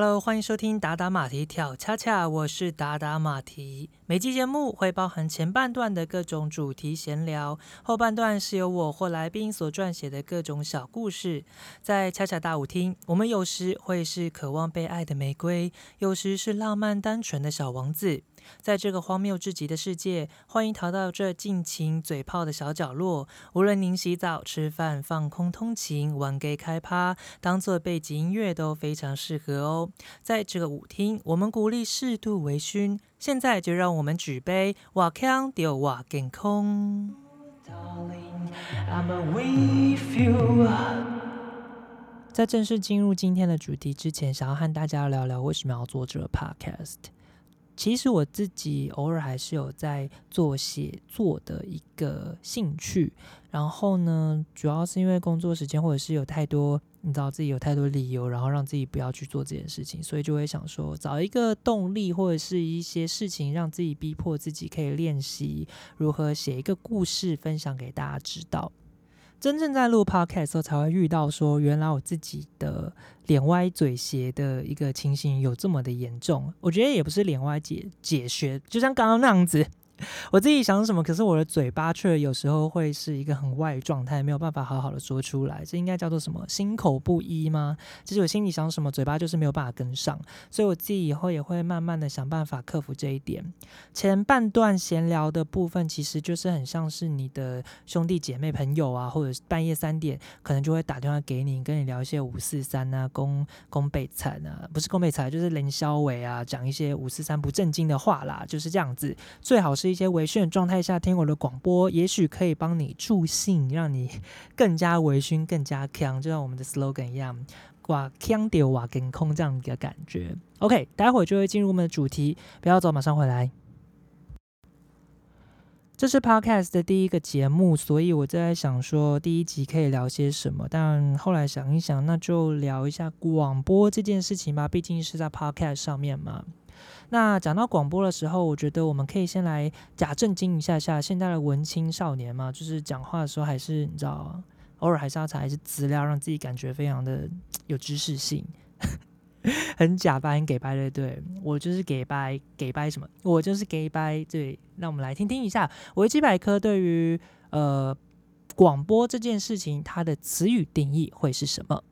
Hello，欢迎收听达达马蹄跳恰恰，我是达达马蹄。每期节目会包含前半段的各种主题闲聊，后半段是由我或来宾所撰写的各种小故事。在恰恰大舞厅，我们有时会是渴望被爱的玫瑰，有时是浪漫单纯的小王子。在这个荒谬至极的世界，欢迎逃到这尽情嘴炮的小角落。无论您洗澡、吃饭、放空、通勤、玩 gay 开趴，当做背景音乐都非常适合哦。在这个舞厅，我们鼓励适度微醺。现在就让我们举杯，瓦康丢瓦健空。在正式进入今天的主题之前，想要和大家聊聊为什么要做这个 podcast。其实我自己偶尔还是有在做写作的一个兴趣，然后呢，主要是因为工作时间或者是有太多，你知道自己有太多理由，然后让自己不要去做这件事情，所以就会想说找一个动力或者是一些事情，让自己逼迫自己可以练习如何写一个故事，分享给大家知道。真正在录 podcast 时候，才会遇到说，原来我自己的脸歪嘴斜的一个情形有这么的严重。我觉得也不是脸歪解解学，就像刚刚那样子。我自己想什么，可是我的嘴巴却有时候会是一个很外状态，没有办法好好的说出来。这应该叫做什么？心口不一吗？其实我心里想什么，嘴巴就是没有办法跟上。所以我自己以后也会慢慢的想办法克服这一点。前半段闲聊的部分，其实就是很像是你的兄弟姐妹朋友啊，或者半夜三点可能就会打电话给你，跟你聊一些五四三啊、宫宫北惨啊，不是宫北惨，就是林萧伟啊，讲一些五四三不正经的话啦，就是这样子。最好是。一些微醺状态下听我的广播，也许可以帮你助兴，让你 更加微醺、更加强，就像我们的 slogan 一样，哇，强丢哇跟空这样一个感觉。OK，待会就会进入我们的主题，不要走，马上回来。这是 Podcast 的第一个节目，所以我在想说第一集可以聊些什么，但后来想一想，那就聊一下广播这件事情吧，毕竟是在 Podcast 上面嘛。那讲到广播的时候，我觉得我们可以先来假正经一下下。现在的文青少年嘛，就是讲话的时候还是你知道，偶尔还是要查一些资料，让自己感觉非常的 有知识性，很假掰，很给掰的。对我就是给掰，给掰什么？我就是给掰。对，那我们来听听一下维基百科对于呃广播这件事情它的词语定义会是什么？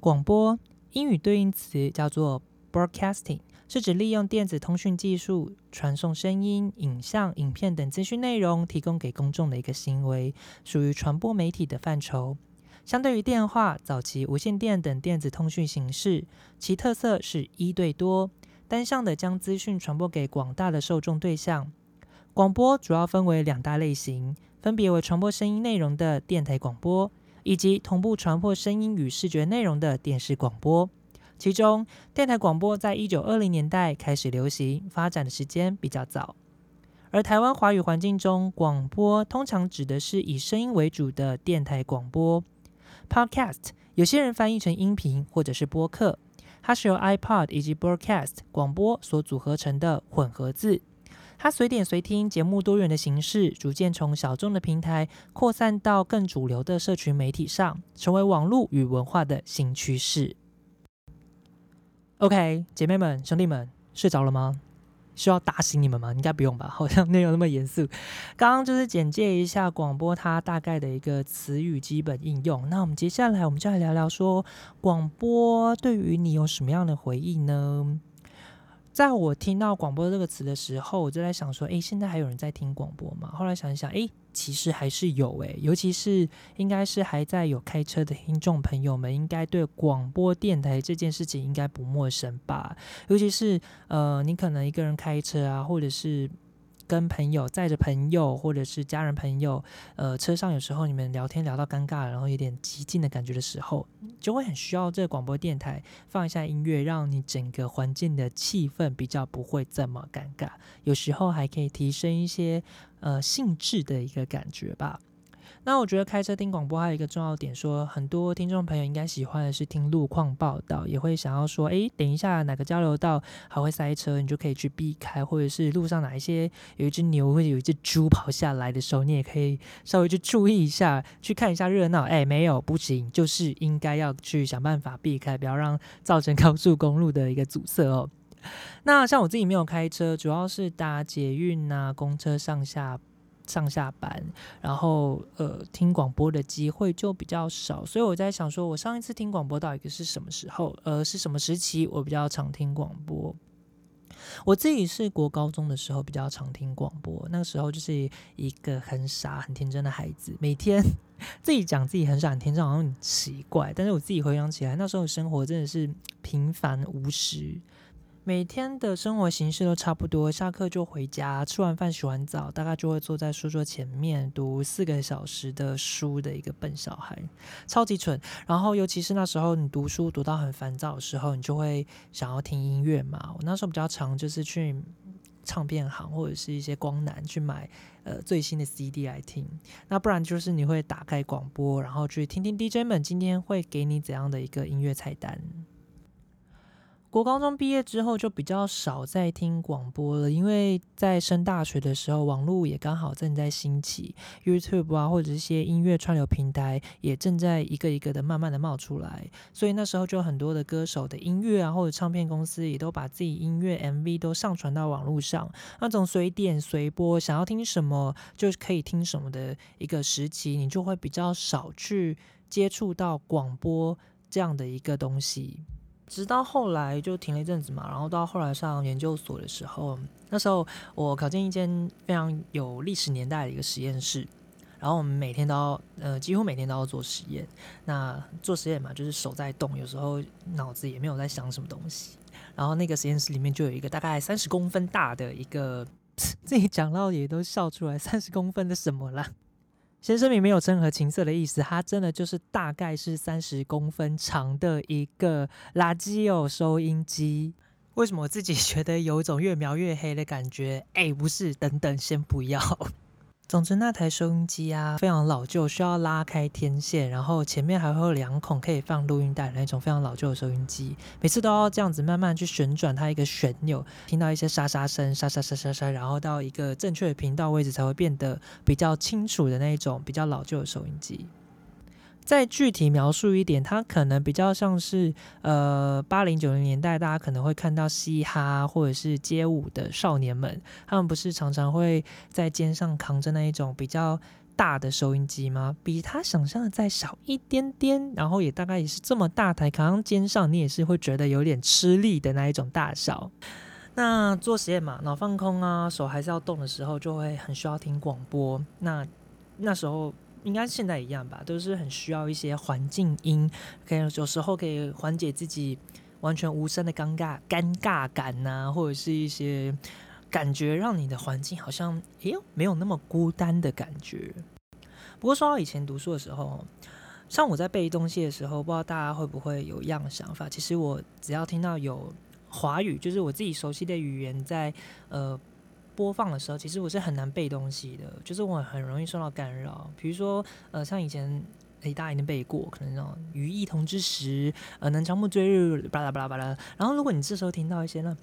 广播英语对应词叫做 broadcasting。是指利用电子通讯技术传送声音、影像、影片等资讯内容，提供给公众的一个行为，属于传播媒体的范畴。相对于电话、早期无线电等电子通讯形式，其特色是一对多、单向的将资讯传播给广大的受众对象。广播主要分为两大类型，分别为传播声音内容的电台广播，以及同步传播声音与视觉内容的电视广播。其中，电台广播在一九二零年代开始流行，发展的时间比较早。而台湾华语环境中，广播通常指的是以声音为主的电台广播。Podcast 有些人翻译成音频或者是播客，它是由 iPod 以及 Broadcast 广播所组合成的混合字。它随点随听节目多元的形式，逐渐从小众的平台扩散到更主流的社群媒体上，成为网络与文化的新趋势。OK，姐妹们、兄弟们，睡着了吗？需要打醒你们吗？应该不用吧，好像没有那么严肃。刚刚就是简介一下广播它大概的一个词语基本应用。那我们接下来我们就来聊聊说，广播对于你有什么样的回忆呢？在我听到广播这个词的时候，我就在想说，哎，现在还有人在听广播吗？后来想一想，哎。其实还是有诶，尤其是应该是还在有开车的听众朋友们，应该对广播电台这件事情应该不陌生吧？尤其是呃，你可能一个人开车啊，或者是。跟朋友载着朋友或者是家人朋友，呃，车上有时候你们聊天聊到尴尬，然后有点激进的感觉的时候，就会很需要这个广播电台放一下音乐，让你整个环境的气氛比较不会这么尴尬。有时候还可以提升一些呃兴致的一个感觉吧。那我觉得开车听广播还有一个重要点，说很多听众朋友应该喜欢的是听路况报道，也会想要说，诶，等一下哪个交流道还会塞车，你就可以去避开，或者是路上哪一些有一只牛或者有一只猪跑下来的时候，你也可以稍微去注意一下，去看一下热闹。诶，没有不行，就是应该要去想办法避开，不要让造成高速公路的一个阻塞哦。那像我自己没有开车，主要是搭捷运啊、公车上下。上下班，然后呃听广播的机会就比较少，所以我在想说，我上一次听广播到底是什么时候？呃，是什么时期？我比较常听广播。我自己是国高中的时候比较常听广播，那个时候就是一个很傻很天真的孩子，每天自己讲自己很傻很天真，好像很奇怪。但是我自己回想起来，那时候的生活真的是平凡无实。每天的生活形式都差不多，下课就回家，吃完饭洗完澡，大概就会坐在书桌前面读四个小时的书的一个笨小孩，超级蠢。然后，尤其是那时候你读书读到很烦躁的时候，你就会想要听音乐嘛。我那时候比较常就是去唱片行或者是一些光南去买呃最新的 CD 来听，那不然就是你会打开广播，然后去听听 DJ 们今天会给你怎样的一个音乐菜单。国高中毕业之后就比较少再听广播了，因为在升大学的时候，网络也刚好正在兴起，YouTube 啊或者一些音乐串流平台也正在一个一个的慢慢的冒出来，所以那时候就很多的歌手的音乐啊或者唱片公司也都把自己音乐 MV 都上传到网络上，那种随点随播，想要听什么就可以听什么的一个时期，你就会比较少去接触到广播这样的一个东西。直到后来就停了一阵子嘛，然后到后来上研究所的时候，那时候我考进一间非常有历史年代的一个实验室，然后我们每天都要，呃，几乎每天都要做实验。那做实验嘛，就是手在动，有时候脑子也没有在想什么东西。然后那个实验室里面就有一个大概三十公分大的一个，自己讲到也都笑出来，三十公分的什么啦？先声明，没有任何情色的意思，它真的就是大概是三十公分长的一个垃圾哦收音机。为什么我自己觉得有一种越描越黑的感觉？哎，不是，等等，先不要。总之，那台收音机啊，非常老旧，需要拉开天线，然后前面还会有两孔可以放录音带的那种非常老旧的收音机。每次都要这样子慢慢去旋转它一个旋钮，听到一些沙沙声，沙沙沙沙沙，然后到一个正确的频道位置才会变得比较清楚的那种比较老旧的收音机。再具体描述一点，它可能比较像是呃八零九零年代，大家可能会看到嘻哈或者是街舞的少年们，他们不是常常会在肩上扛着那一种比较大的收音机吗？比他想象的再小一点点，然后也大概也是这么大台，扛上肩上，你也是会觉得有点吃力的那一种大小。那做实验嘛，脑放空啊，手还是要动的时候，就会很需要听广播。那那时候。应该现在一样吧，都是很需要一些环境音，可以有时候可以缓解自己完全无声的尴尬尴尬感呐，或者是一些感觉让你的环境好像哎呦没有那么孤单的感觉。不过说到以前读书的时候，像我在背东西的时候，不知道大家会不会有一样的想法？其实我只要听到有华语，就是我自己熟悉的语言在呃。播放的时候，其实我是很难背东西的，就是我很容易受到干扰。比如说，呃，像以前，诶，大家已经背过，可能那种“于异同之时”，呃，“能长暮追日”，巴拉巴拉巴拉。然后，如果你这时候听到一些呢，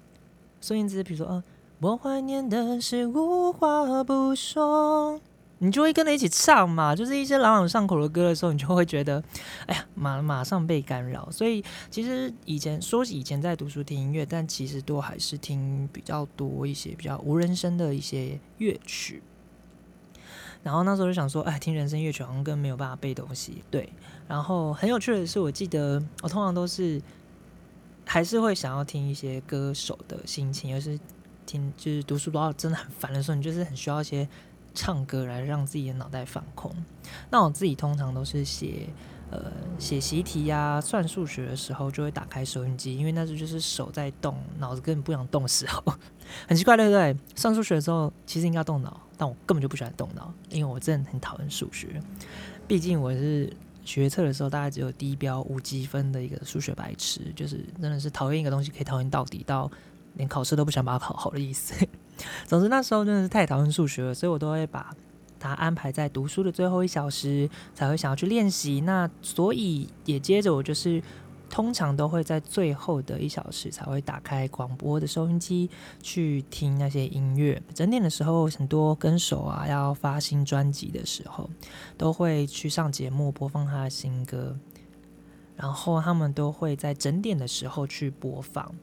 孙燕姿，比如说，呃，“我怀念的是无话不说”。你就会跟着一起唱嘛，就是一些朗朗上口的歌的时候，你就会觉得，哎呀，马马上被干扰。所以其实以前说以前在读书听音乐，但其实都还是听比较多一些比较无人声的一些乐曲。然后那时候就想说，哎，听人声乐曲好像更没有办法背东西。对，然后很有趣的是，我记得我通常都是还是会想要听一些歌手的心情，尤其是听就是读书读到真的很烦的时候，你就是很需要一些。唱歌来让自己的脑袋放空。那我自己通常都是写呃写习题呀、算数学的时候，就会打开收音机，因为那时候就是手在动，脑子根本不想动时候。很奇怪，对不对？算数学的时候其实应该动脑，但我根本就不喜欢动脑，因为我真的很讨厌数学。毕竟我是学测的时候大概只有低标五积分的一个数学白痴，就是真的是讨厌一个东西可以讨厌到底，到连考试都不想把它考好的意思。总之那时候真的是太讨厌数学了，所以我都会把他安排在读书的最后一小时才会想要去练习。那所以也接着我就是通常都会在最后的一小时才会打开广播的收音机去听那些音乐。整点的时候，很多歌手啊要发新专辑的时候，都会去上节目播放他的新歌，然后他们都会在整点的时候去播放。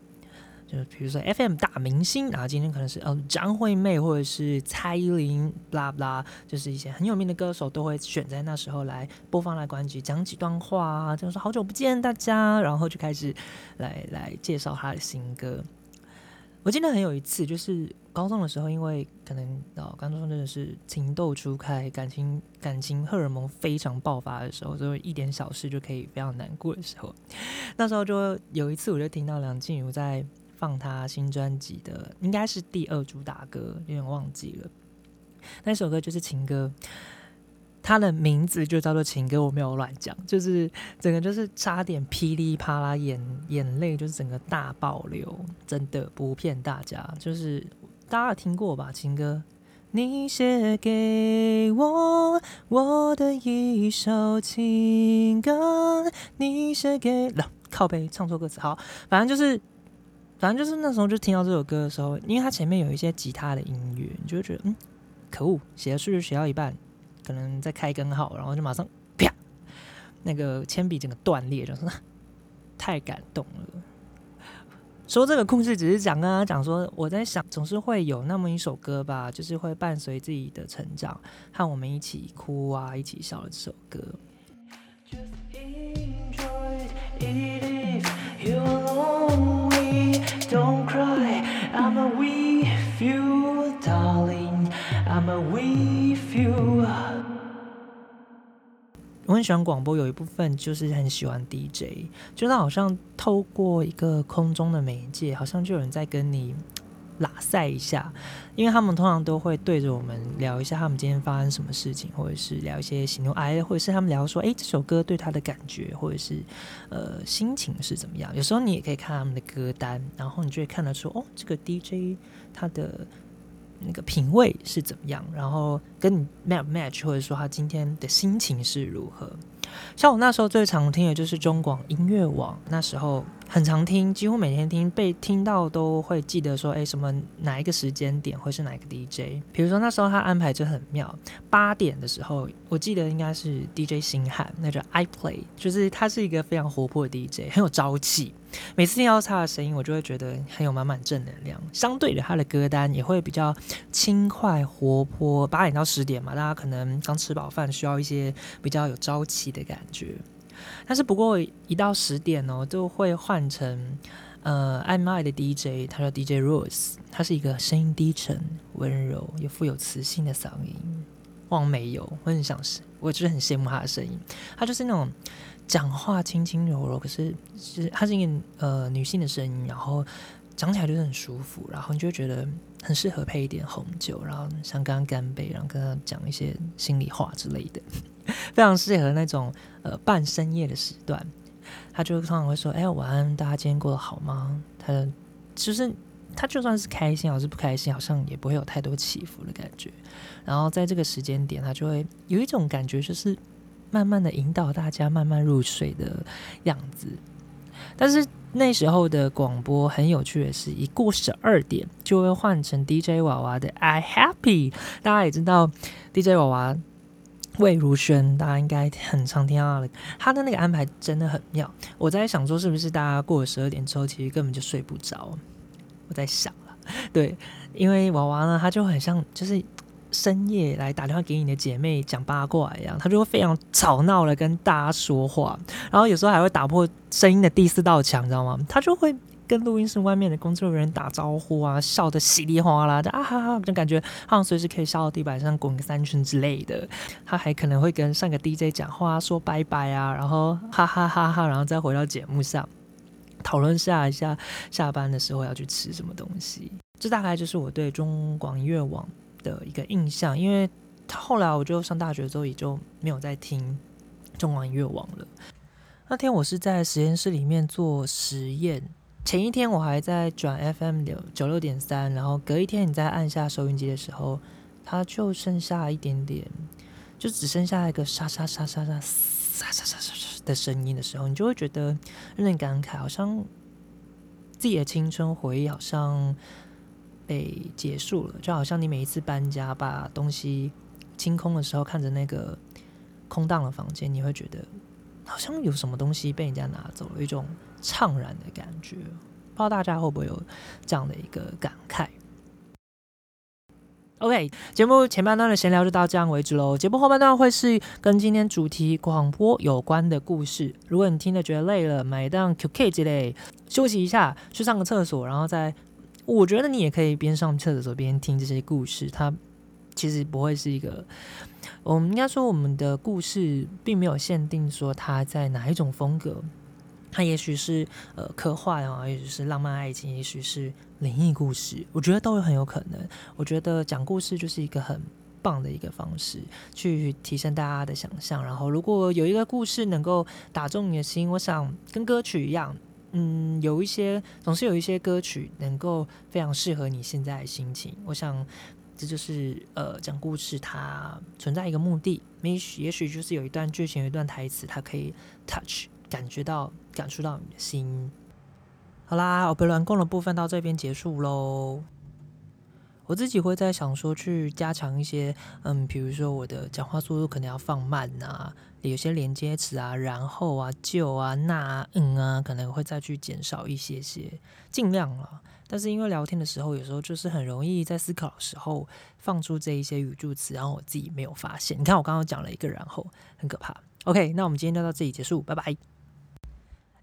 就比如说 FM 大明星，然后今天可能是呃张惠妹或者是蔡依林，blah blah，就是一些很有名的歌手都会选在那时候来播放来关机，讲几段话啊，就说好久不见大家，然后就开始来来介绍他的新歌。我记得很有一次，就是高中的时候，因为可能哦，高中真的是情窦初开，感情感情荷尔蒙非常爆发的时候，就一点小事就可以非常难过的时候，那时候就有一次，我就听到梁静茹在。放他新专辑的应该是第二主打歌，有点忘记了。那首歌就是情歌，它的名字就叫做情歌。我没有乱讲，就是整个就是差点噼里啪啦，眼眼泪就是整个大爆流，真的不骗大家。就是大家有听过吧？情歌，你写给我我的一首情歌，你写给靠背唱错歌词，好，反正就是。反正就是那时候就听到这首歌的时候，因为它前面有一些吉他的音乐，你就会觉得嗯，可恶，写的数学写到一半，可能在开根号，然后就马上啪，那个铅笔整个断裂，就是太感动了。说这个故事只是讲啊，讲说我在想，总是会有那么一首歌吧，就是会伴随自己的成长，和我们一起哭啊，一起笑的这首歌。Don't cry, I'm a week you darling. I'm a week you 我很喜欢广播，有一部分就是很喜欢 DJ，就是好像透过一个空中的媒介，好像就有人在跟你。拉塞一下，因为他们通常都会对着我们聊一下他们今天发生什么事情，或者是聊一些喜怒哀乐，或者是他们聊说，哎，这首歌对他的感觉，或者是呃心情是怎么样。有时候你也可以看他们的歌单，然后你就会看得出，哦，这个 DJ 他的那个品味是怎么样，然后跟你 match match，或者说他今天的心情是如何。像我那时候最常听的就是中广音乐网，那时候很常听，几乎每天听，被听到都会记得说，哎，什么哪一个时间点会是哪一个 DJ？比如说那时候他安排就很妙，八点的时候，我记得应该是 DJ 星汉，那叫 I Play，就是他是一个非常活泼的 DJ，很有朝气。每次听到他的声音，我就会觉得很有满满正能量。相对的，他的歌单也会比较轻快活泼。八点到十点嘛，大家可能刚吃饱饭，需要一些比较有朝气的感觉。但是不过一到十点哦，就会换成呃爱麦的 DJ，他叫 DJ Rose，他是一个声音低沉、温柔又富有磁性的嗓音。望没有，我很想是，我就是很羡慕他的声音。他就是那种。讲话轻轻柔柔，可是是她是一个呃女性的声音，然后讲起来就是很舒服，然后你就觉得很适合配一点红酒，然后像刚刚干杯，然后跟她讲一些心里话之类的，非常适合那种呃半深夜的时段。他就通常会说：“哎，晚安，大家今天过得好吗？”他其实他就算是开心，还是不开心，好像也不会有太多起伏的感觉。然后在这个时间点，他就会有一种感觉，就是。慢慢的引导大家慢慢入睡的样子，但是那时候的广播很有趣的是，一过十二点就会换成 DJ 娃娃的 I Happy。大家也知道 DJ 娃娃魏如萱，大家应该很常听到的，他的那个安排真的很妙。我在想说，是不是大家过了十二点之后，其实根本就睡不着？我在想了，对，因为娃娃呢，他就很像就是。深夜来打电话给你的姐妹讲八卦一样，他就会非常吵闹的跟大家说话，然后有时候还会打破声音的第四道墙，你知道吗？他就会跟录音室外面的工作人员打招呼啊，笑得稀里哗啦的啊哈哈，就感觉好像随时可以笑到地板上滚个三圈之类的。他还可能会跟上个 DJ 讲话说拜拜啊，然后哈哈哈哈，然后再回到节目上讨论下一下下班的时候要去吃什么东西。这大概就是我对中广音乐网。的一个印象，因为后来我就上大学之后也就没有再听中广音乐网了。那天我是在实验室里面做实验，前一天我还在转 FM 九九六点三，然后隔一天你再按下收音机的时候，它就剩下一点点，就只剩下一个沙沙沙沙沙沙沙沙沙的声音的时候，你就会觉得有点感慨，好像自己的青春回忆好像被结束了，就好像你每一次搬家把东西清空的时候，看着那个空荡的房间，你会觉得好像有什么东西被人家拿走了，一种怅然的感觉。不知道大家会不会有这样的一个感慨？OK，节目前半段的闲聊就到这样为止喽。节目后半段会是跟今天主题广播有关的故事。如果你听的觉得累了，买一档 QK 之类，休息一下，去上个厕所，然后再，我觉得你也可以边上厕所边听这些故事。它其实不会是一个，我们应该说我们的故事并没有限定说它在哪一种风格。它也许是呃科幻啊，也许是浪漫爱情，也许是灵异故事，我觉得都有很有可能。我觉得讲故事就是一个很棒的一个方式，去提升大家的想象。然后，如果有一个故事能够打中你的心，我想跟歌曲一样，嗯，有一些总是有一些歌曲能够非常适合你现在的心情。我想这就是呃讲故事它存在一个目的。也许也许就是有一段剧情，有一段台词，它可以 touch。感觉到、感受到你的心。好啦，我被乱供的部分到这边结束喽。我自己会在想说，去加强一些，嗯，比如说我的讲话速度可能要放慢啊，有些连接词啊，然后啊，就啊，那嗯啊，可能会再去减少一些些，尽量了。但是因为聊天的时候，有时候就是很容易在思考的时候放出这一些语助词，然后我自己没有发现。你看我刚刚讲了一个，然后很可怕。OK，那我们今天就到这里结束，拜拜。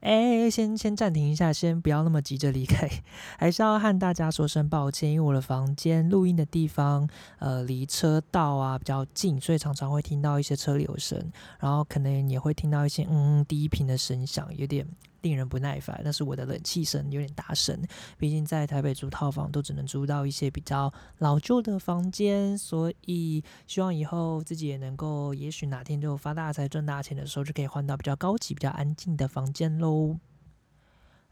哎，先先暂停一下，先不要那么急着离开，还是要和大家说声抱歉，因为我的房间录音的地方，呃，离车道啊比较近，所以常常会听到一些车流声，然后可能也会听到一些嗯低频的声响，有点。令人不耐烦，但是我的冷气声有点大声。毕竟在台北租套房都只能租到一些比较老旧的房间，所以希望以后自己也能够，也许哪天就发大财赚大钱的时候，就可以换到比较高级、比较安静的房间喽。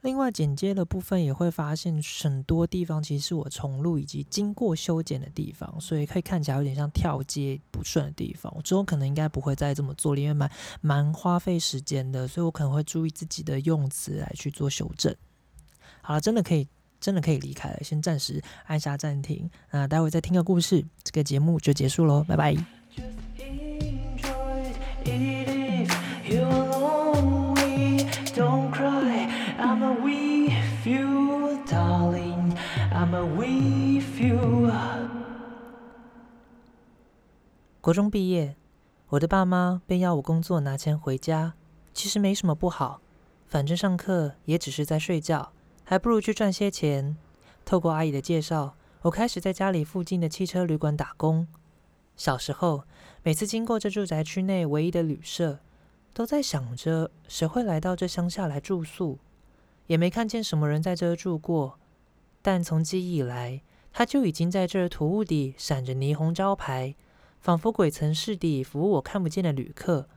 另外，剪接的部分也会发现很多地方其实是我重录以及经过修剪的地方，所以可以看起来有点像跳接不顺的地方。我之后可能应该不会再这么做，因为蛮蛮花费时间的，所以我可能会注意自己的用词来去做修正。好了，真的可以，真的可以离开了，先暂时按下暂停。那待会再听个故事，这个节目就结束喽，拜拜。国中毕业，我的爸妈便要我工作拿钱回家。其实没什么不好，反正上课也只是在睡觉，还不如去赚些钱。透过阿姨的介绍，我开始在家里附近的汽车旅馆打工。小时候，每次经过这住宅区内唯一的旅社，都在想着谁会来到这乡下来住宿，也没看见什么人在这住过。但从记忆以来，他就已经在这土屋底闪着霓虹招牌。仿佛鬼曾是地服务我看不见的旅客，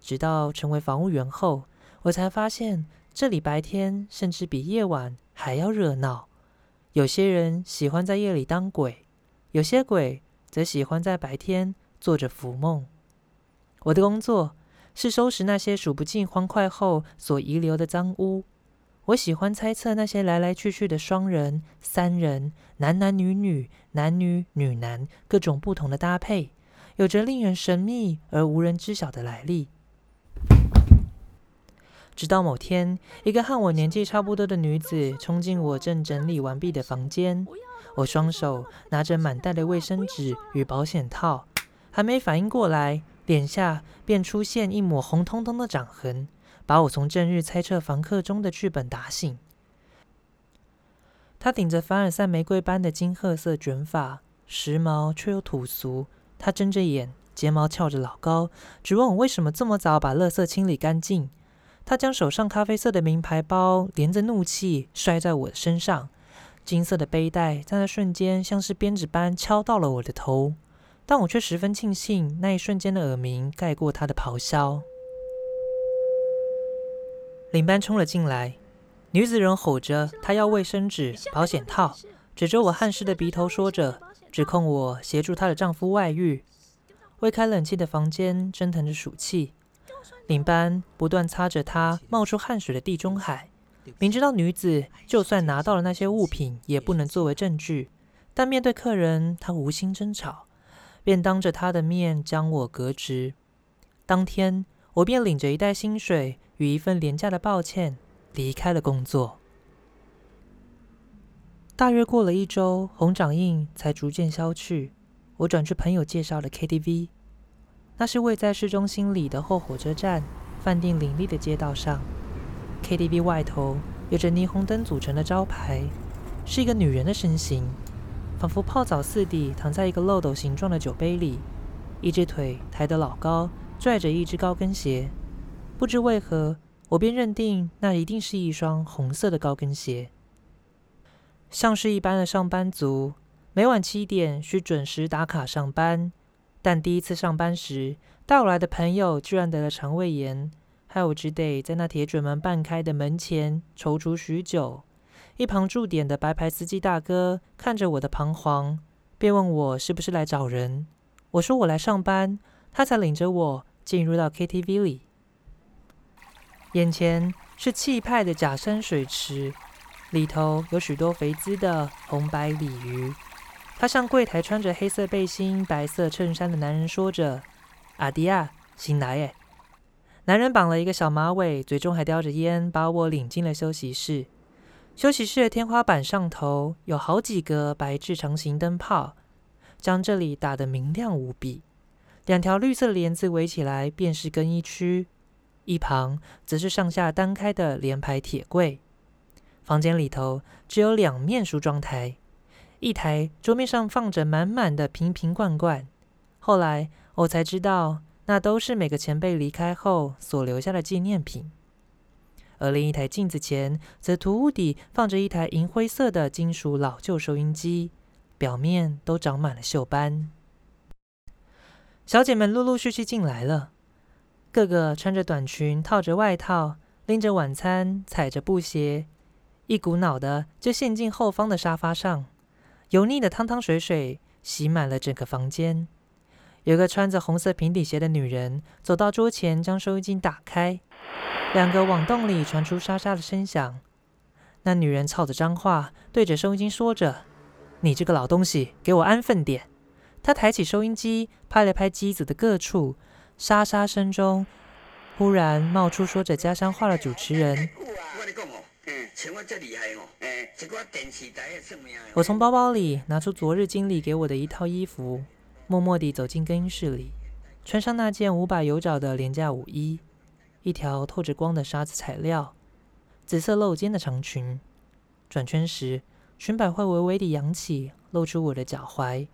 直到成为房务员后，我才发现这里白天甚至比夜晚还要热闹。有些人喜欢在夜里当鬼，有些鬼则喜欢在白天做着浮梦。我的工作是收拾那些数不尽欢快后所遗留的脏污。我喜欢猜测那些来来去去的双人、三人、男男女女、男女女男各种不同的搭配。有着令人神秘而无人知晓的来历。直到某天，一个和我年纪差不多的女子冲进我正整理完毕的房间，我双手拿着满袋的卫生纸与保险套，还没反应过来，脸下便出现一抹红彤彤的掌痕，把我从正日猜测房客中的剧本打醒。她顶着凡尔赛玫瑰般的金褐色卷发，时髦却又土俗。他睁着眼，睫毛翘着老高，只问我为什么这么早把垃圾清理干净。他将手上咖啡色的名牌包连着怒气摔在我的身上，金色的背带在那瞬间像是鞭子般敲到了我的头，但我却十分庆幸那一瞬间的耳鸣盖过他的咆哮。领班冲了进来，女子人吼着，她要卫生纸、保险套，指着我汗湿的鼻头说着。指控我协助她的丈夫外遇。未开冷气的房间蒸腾着暑气，领班不断擦着她冒出汗水的地中海。明知道女子就算拿到了那些物品，也不能作为证据，但面对客人，她无心争吵，便当着她的面将我革职。当天，我便领着一袋薪水与一份廉价的抱歉离开了工作。大约过了一周，红掌印才逐渐消去。我转去朋友介绍的 KTV，那是位在市中心里的后火车站、饭店林立的街道上。KTV 外头有着霓虹灯组成的招牌，是一个女人的身形，仿佛泡澡似的躺在一个漏斗形状的酒杯里，一只腿抬得老高，拽着一只高跟鞋。不知为何，我便认定那一定是一双红色的高跟鞋。像是一般的上班族，每晚七点需准时打卡上班。但第一次上班时，带我来的朋友居然得了肠胃炎，害我只得在那铁卷门半开的门前踌躇许久。一旁驻点的白牌司机大哥看着我的彷徨，便问我是不是来找人。我说我来上班，他才领着我进入到 KTV 里。眼前是气派的假山水池。里头有许多肥滋的红白鲤鱼。他向柜台穿着黑色背心、白色衬衫的男人说着：“阿迪亚，新来耶。”男人绑了一个小马尾，嘴中还叼着烟，把我领进了休息室。休息室的天花板上头有好几个白炽长形灯泡，将这里打得明亮无比。两条绿色帘子围起来，便是更衣区。一旁则是上下单开的连排铁柜。房间里头只有两面梳妆台，一台桌面上放着满满的瓶瓶罐罐。后来我才知道，那都是每个前辈离开后所留下的纪念品。而另一台镜子前，则涂屋底放着一台银灰色的金属老旧收音机，表面都长满了锈斑。小姐们陆陆续续进来了，个个穿着短裙，套着外套，拎着晚餐，踩着布鞋。一股脑的就陷进后方的沙发上，油腻的汤汤水水洗满了整个房间。有个穿着红色平底鞋的女人走到桌前，将收音机打开，两个网洞里传出沙沙的声响。那女人操着脏话，对着收音机说着：“你这个老东西，给我安分点！”她抬起收音机，拍了拍机子的各处，沙沙声中，忽然冒出说着家乡话的主持人。我从包包里拿出昨日经理给我的一套衣服，默默地走进更衣室里，穿上那件五百有找的廉价舞衣，一条透着光的纱子材料，紫色露肩的长裙。转圈时，裙摆会微微地扬起，露出我的脚踝，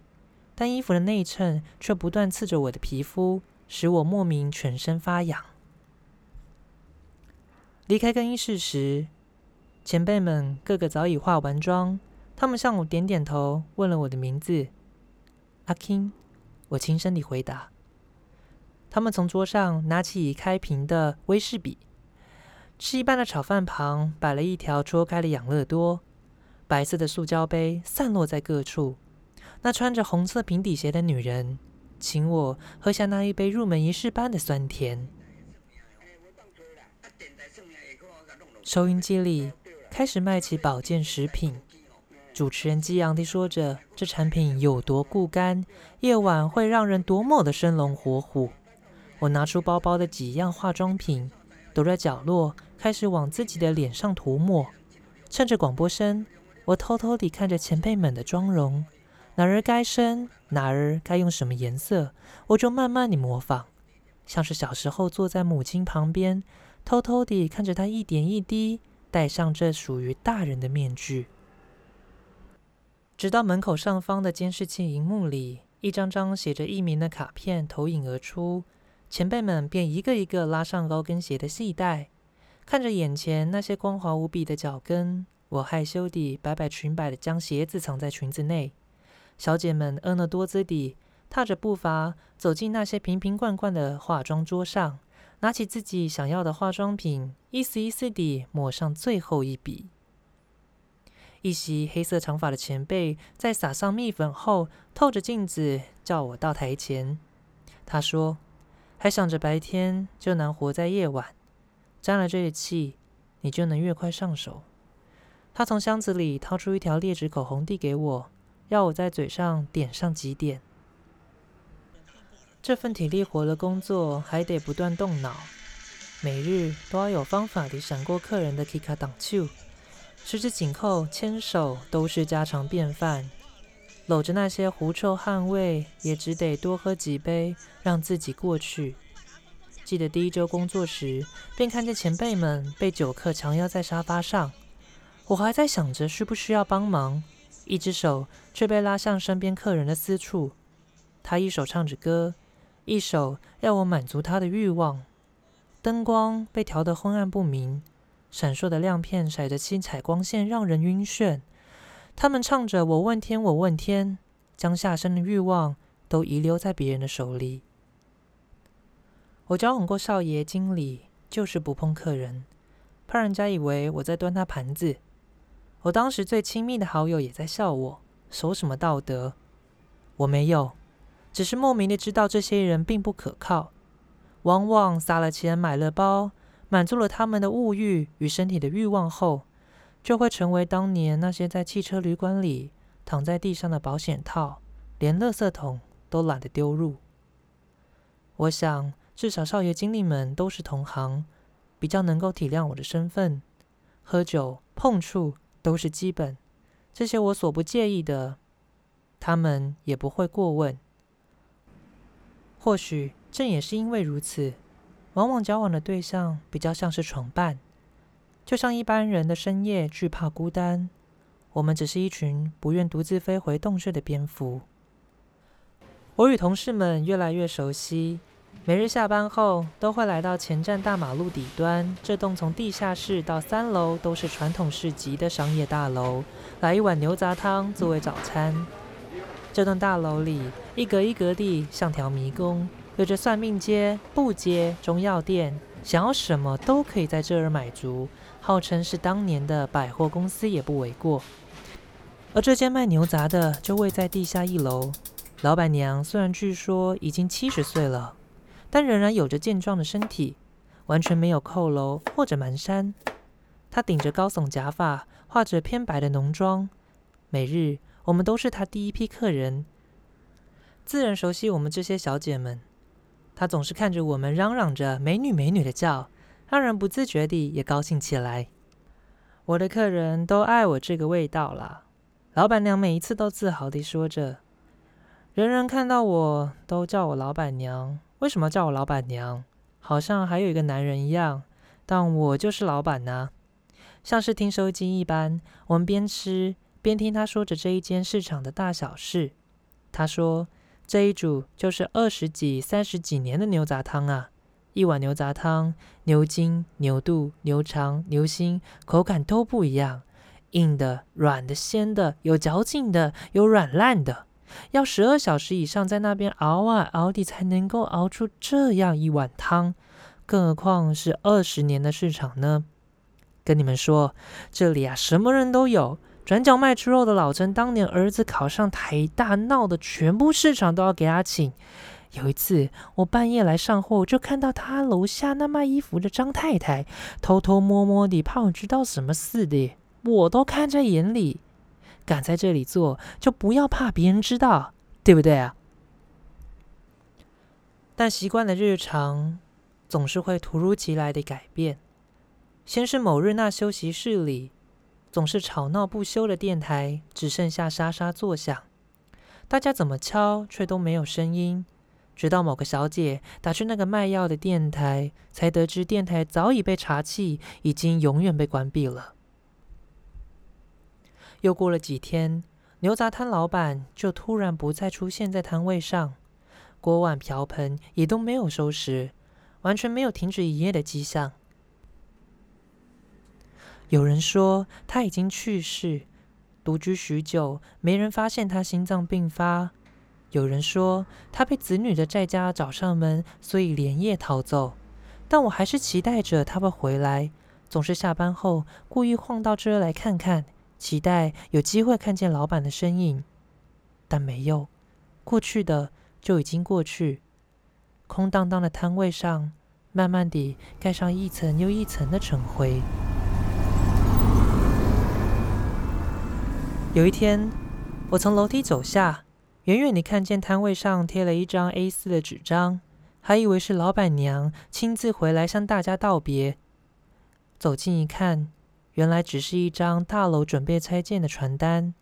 但衣服的内衬却不断刺着我的皮肤，使我莫名全身发痒。离开更衣室时。前辈们个个早已化完妆，他们向我点点头，问了我的名字，阿 King。我轻声地回答。他们从桌上拿起已开瓶的威士忌，吃一半的炒饭旁摆了一条戳开的养乐多，白色的塑胶杯散落在各处。那穿着红色平底鞋的女人，请我喝下那一杯入门仪式般的酸甜。收音机里。开始卖起保健食品，主持人激昂地说着这产品有多固肝，夜晚会让人多么的生龙活虎。我拿出包包的几样化妆品，躲在角落，开始往自己的脸上涂抹。趁着广播声，我偷偷地看着前辈们的妆容，哪儿该深，哪儿该用什么颜色，我就慢慢地模仿，像是小时候坐在母亲旁边，偷偷地看着她一点一滴。戴上这属于大人的面具，直到门口上方的监视器荧幕里，一张张写着艺名的卡片投影而出，前辈们便一个一个拉上高跟鞋的系带，看着眼前那些光滑无比的脚跟，我害羞地摆摆裙摆的将鞋子藏在裙子内。小姐们婀娜多姿地踏着步伐走进那些瓶瓶罐罐的化妆桌上。拿起自己想要的化妆品，一丝一丝地抹上最后一笔。一袭黑色长发的前辈在撒上蜜粉后，透着镜子叫我到台前。他说：“还想着白天就难活在夜晚，沾了这个气，你就能越快上手。”他从箱子里掏出一条劣质口红递给我，要我在嘴上点上几点。这份体力活的工作还得不断动脑，每日都要有方法地闪过客人的 K 卡挡球。十指紧扣、牵手都是家常便饭，搂着那些狐臭汗味，也只得多喝几杯，让自己过去。记得第一周工作时，便看见前辈们被酒客强压在沙发上，我还在想着需不需要帮忙，一只手却被拉向身边客人的私处。他一手唱着歌，一手要我满足他的欲望。灯光被调得昏暗不明。闪烁的亮片闪着七彩光线，让人晕眩。他们唱着“我问天，我问天”，将下身的欲望都遗留在别人的手里。我交往过少爷、经理，就是不碰客人，怕人家以为我在端他盘子。我当时最亲密的好友也在笑我，守什么道德？我没有，只是莫名的知道这些人并不可靠，往往撒了钱买了包。满足了他们的物欲与身体的欲望后，就会成为当年那些在汽车旅馆里躺在地上的保险套，连垃圾桶都懒得丢入。我想，至少少爷经理们都是同行，比较能够体谅我的身份。喝酒碰触都是基本，这些我所不介意的，他们也不会过问。或许正也是因为如此。往往交往的对象比较像是床伴，就像一般人的深夜惧怕孤单，我们只是一群不愿独自飞回洞穴的蝙蝠。我与同事们越来越熟悉，每日下班后都会来到前站大马路底端这栋从地下室到三楼都是传统市集的商业大楼，来一碗牛杂汤作为早餐。这栋大楼里一格一格地像条迷宫。有着算命街、布街、中药店，想要什么都可以在这儿买足，号称是当年的百货公司也不为过。而这间卖牛杂的就位在地下一楼，老板娘虽然据说已经七十岁了，但仍然有着健壮的身体，完全没有扣楼或者蹒跚。她顶着高耸假发，画着偏白的浓妆，每日我们都是他第一批客人，自然熟悉我们这些小姐们。他总是看着我们，嚷嚷着“美女，美女”的叫，让人不自觉地也高兴起来。我的客人都爱我这个味道啦。老板娘每一次都自豪地说着：“人人看到我都叫我老板娘，为什么叫我老板娘？好像还有一个男人一样，但我就是老板呢。”像是听收音机一般，我们边吃边听他说着这一间市场的大小事。他说。这一煮就是二十几、三十几年的牛杂汤啊！一碗牛杂汤，牛筋、牛肚、牛肠、牛心，口感都不一样，硬的、软的、鲜的，有嚼劲的，有软烂的。要十二小时以上在那边熬啊熬的，才能够熬出这样一碗汤，更何况是二十年的市场呢？跟你们说，这里啊，什么人都有。转角卖猪肉的老陈，当年儿子考上台大，闹的全部市场都要给他请。有一次，我半夜来上货，就看到他楼下那卖衣服的张太太，偷偷摸摸的，怕我知道什么似的，我都看在眼里。敢在这里做，就不要怕别人知道，对不对啊？但习惯的日常，总是会突如其来的改变。先是某日那休息室里。总是吵闹不休的电台，只剩下沙沙作响。大家怎么敲，却都没有声音。直到某个小姐打去那个卖药的电台，才得知电台早已被查气，已经永远被关闭了。又过了几天，牛杂摊老板就突然不再出现在摊位上，锅碗瓢盆也都没有收拾，完全没有停止营业的迹象。有人说他已经去世，独居许久，没人发现他心脏病发。有人说他被子女的债家找上门，所以连夜逃走。但我还是期待着他会回来，总是下班后故意晃到这来看看，期待有机会看见老板的身影，但没有。过去的就已经过去，空荡荡的摊位上，慢慢地盖上一层又一层的尘灰。有一天，我从楼梯走下，远远地看见摊位上贴了一张 A4 的纸张，还以为是老板娘亲自回来向大家道别。走近一看，原来只是一张大楼准备拆建的传单，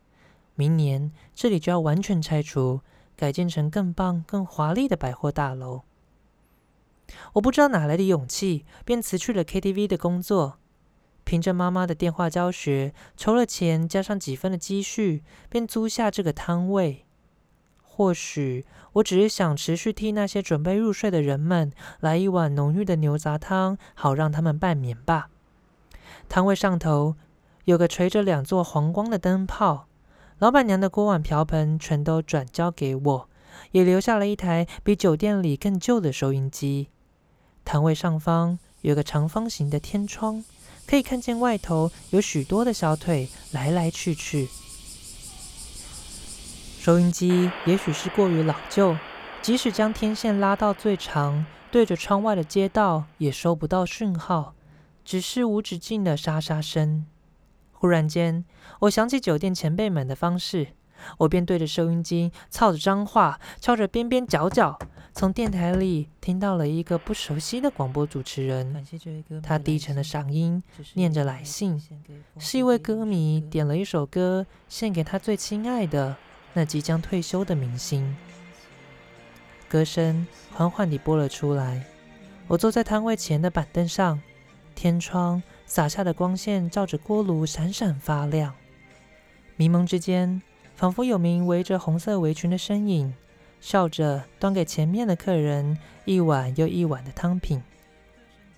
明年这里就要完全拆除。改建成更棒、更华丽的百货大楼。我不知道哪来的勇气，便辞去了 KTV 的工作，凭着妈妈的电话教学，筹了钱，加上几分的积蓄，便租下这个摊位。或许我只是想持续替那些准备入睡的人们来一碗浓郁的牛杂汤，好让他们半眠吧。摊位上头有个垂着两座黄光的灯泡。老板娘的锅碗瓢盆全都转交给我，也留下了一台比酒店里更旧的收音机。摊位上方有个长方形的天窗，可以看见外头有许多的小腿来来去去。收音机也许是过于老旧，即使将天线拉到最长，对着窗外的街道也收不到讯号，只是无止境的沙沙声。忽然间，我想起酒店前辈们的方式，我便对着收音机操着脏话，敲着边边角角。从电台里听到了一个不熟悉的广播主持人，他低沉的嗓音念着来信，是一位歌迷点了一首歌献给他最亲爱的那即将退休的明星。歌声缓缓地播了出来。我坐在摊位前的板凳上，天窗。洒下的光线照着锅炉闪闪发亮，迷蒙之间，仿佛有名围着红色围裙的身影，笑着端给前面的客人一碗又一碗的汤品，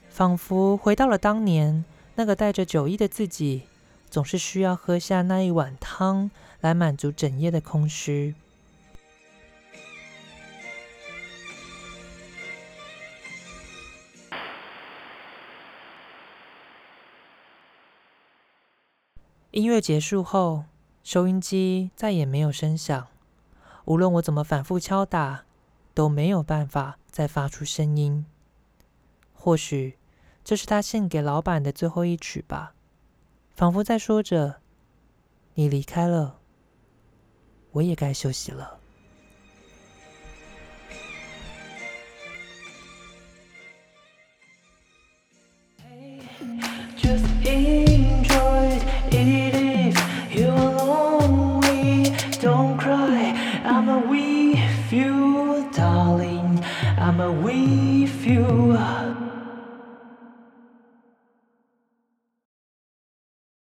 仿佛回到了当年那个带着酒意的自己，总是需要喝下那一碗汤来满足整夜的空虚。音乐结束后，收音机再也没有声响。无论我怎么反复敲打，都没有办法再发出声音。或许这是他献给老板的最后一曲吧，仿佛在说着：“你离开了，我也该休息了。”